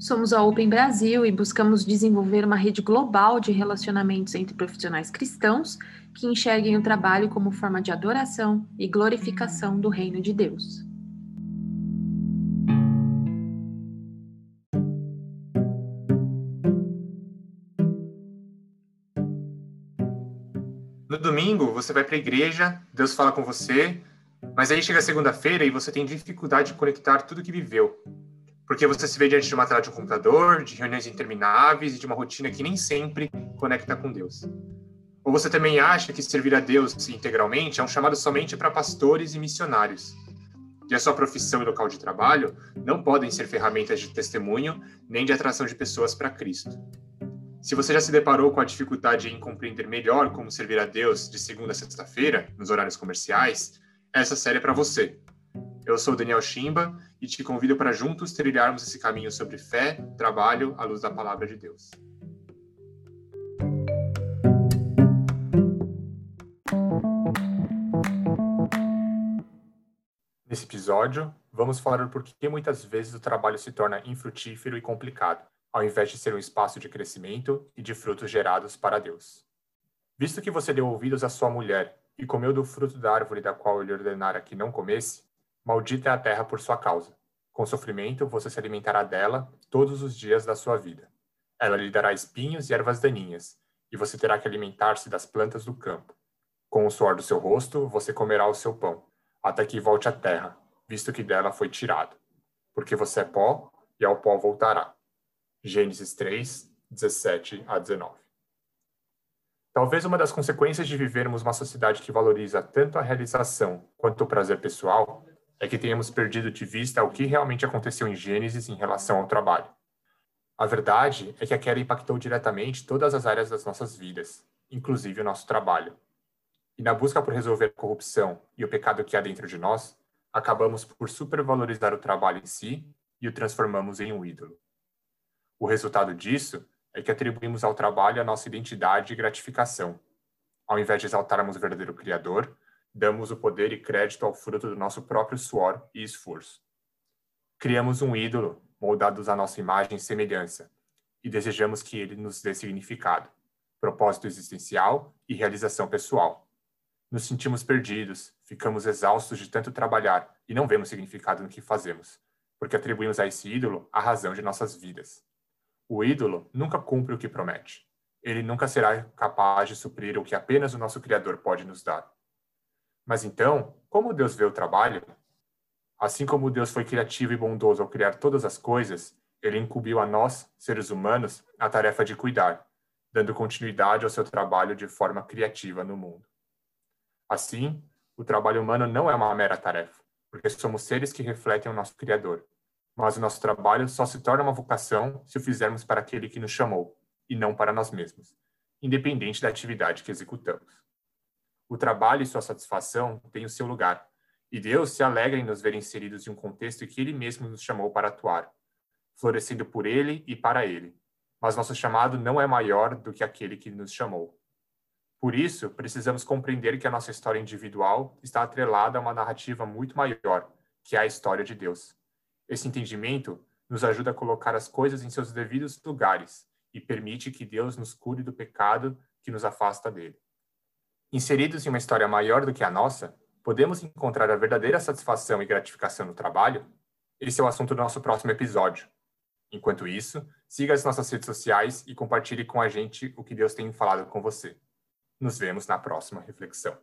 Somos a Open Brasil e buscamos desenvolver uma rede global de relacionamentos entre profissionais cristãos que enxerguem o trabalho como forma de adoração e glorificação do reino de Deus. No domingo, você vai para a igreja, Deus fala com você, mas aí chega segunda-feira e você tem dificuldade de conectar tudo que viveu porque você se vê diante de uma tela de um computador, de reuniões intermináveis e de uma rotina que nem sempre conecta com Deus. Ou você também acha que servir a Deus integralmente é um chamado somente para pastores e missionários, e a sua profissão e local de trabalho não podem ser ferramentas de testemunho nem de atração de pessoas para Cristo. Se você já se deparou com a dificuldade em compreender melhor como servir a Deus de segunda a sexta-feira, nos horários comerciais, essa série é para você. Eu sou Daniel Chimba e te convido para juntos trilharmos esse caminho sobre fé, trabalho à luz da palavra de Deus. Nesse episódio, vamos falar por que muitas vezes o trabalho se torna infrutífero e complicado, ao invés de ser um espaço de crescimento e de frutos gerados para Deus. Visto que você deu ouvidos à sua mulher e comeu do fruto da árvore da qual ele ordenara que não comesse, Maldita é a terra por sua causa. Com sofrimento você se alimentará dela todos os dias da sua vida. Ela lhe dará espinhos e ervas daninhas, e você terá que alimentar-se das plantas do campo. Com o suor do seu rosto você comerá o seu pão, até que volte à terra, visto que dela foi tirado. Porque você é pó, e ao pó voltará. Gênesis 3, 17 a 19. Talvez uma das consequências de vivermos uma sociedade que valoriza tanto a realização quanto o prazer pessoal é que tenhamos perdido de vista o que realmente aconteceu em Gênesis em relação ao trabalho. A verdade é que a queda impactou diretamente todas as áreas das nossas vidas, inclusive o nosso trabalho. E na busca por resolver a corrupção e o pecado que há dentro de nós, acabamos por supervalorizar o trabalho em si e o transformamos em um ídolo. O resultado disso é que atribuímos ao trabalho a nossa identidade e gratificação. Ao invés de exaltarmos o verdadeiro Criador, damos o poder e crédito ao fruto do nosso próprio suor e esforço. Criamos um ídolo, moldados à nossa imagem e semelhança, e desejamos que ele nos dê significado, propósito existencial e realização pessoal. Nos sentimos perdidos, ficamos exaustos de tanto trabalhar e não vemos significado no que fazemos, porque atribuímos a esse ídolo a razão de nossas vidas. O ídolo nunca cumpre o que promete. Ele nunca será capaz de suprir o que apenas o nosso Criador pode nos dar. Mas então, como Deus vê o trabalho? Assim como Deus foi criativo e bondoso ao criar todas as coisas, ele incumbiu a nós, seres humanos, a tarefa de cuidar, dando continuidade ao seu trabalho de forma criativa no mundo. Assim, o trabalho humano não é uma mera tarefa, porque somos seres que refletem o nosso Criador. Mas o nosso trabalho só se torna uma vocação se o fizermos para aquele que nos chamou, e não para nós mesmos, independente da atividade que executamos. O trabalho e sua satisfação têm o seu lugar, e Deus se alegra em nos ver inseridos em um contexto que Ele mesmo nos chamou para atuar, florescendo por Ele e para Ele. Mas nosso chamado não é maior do que aquele que nos chamou. Por isso, precisamos compreender que a nossa história individual está atrelada a uma narrativa muito maior, que é a história de Deus. Esse entendimento nos ajuda a colocar as coisas em seus devidos lugares e permite que Deus nos cure do pecado que nos afasta dele. Inseridos em uma história maior do que a nossa, podemos encontrar a verdadeira satisfação e gratificação no trabalho? Esse é o assunto do nosso próximo episódio. Enquanto isso, siga as nossas redes sociais e compartilhe com a gente o que Deus tem falado com você. Nos vemos na próxima reflexão.